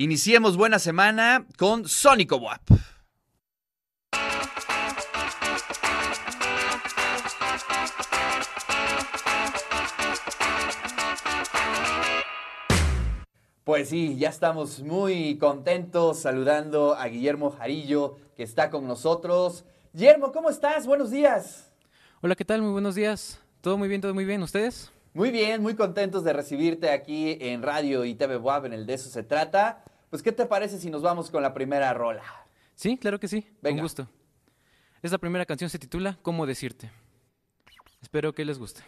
Iniciemos buena semana con Sónico WAP. Pues sí, ya estamos muy contentos saludando a Guillermo Jarillo, que está con nosotros. Guillermo, ¿cómo estás? Buenos días. Hola, ¿qué tal? Muy buenos días. Todo muy bien, todo muy bien. ¿Ustedes? Muy bien, muy contentos de recibirte aquí en Radio y TV WAP, en el de eso se trata. Pues, ¿qué te parece si nos vamos con la primera rola? Sí, claro que sí. Venga. Con gusto. Esta primera canción se titula ¿Cómo decirte? Espero que les guste.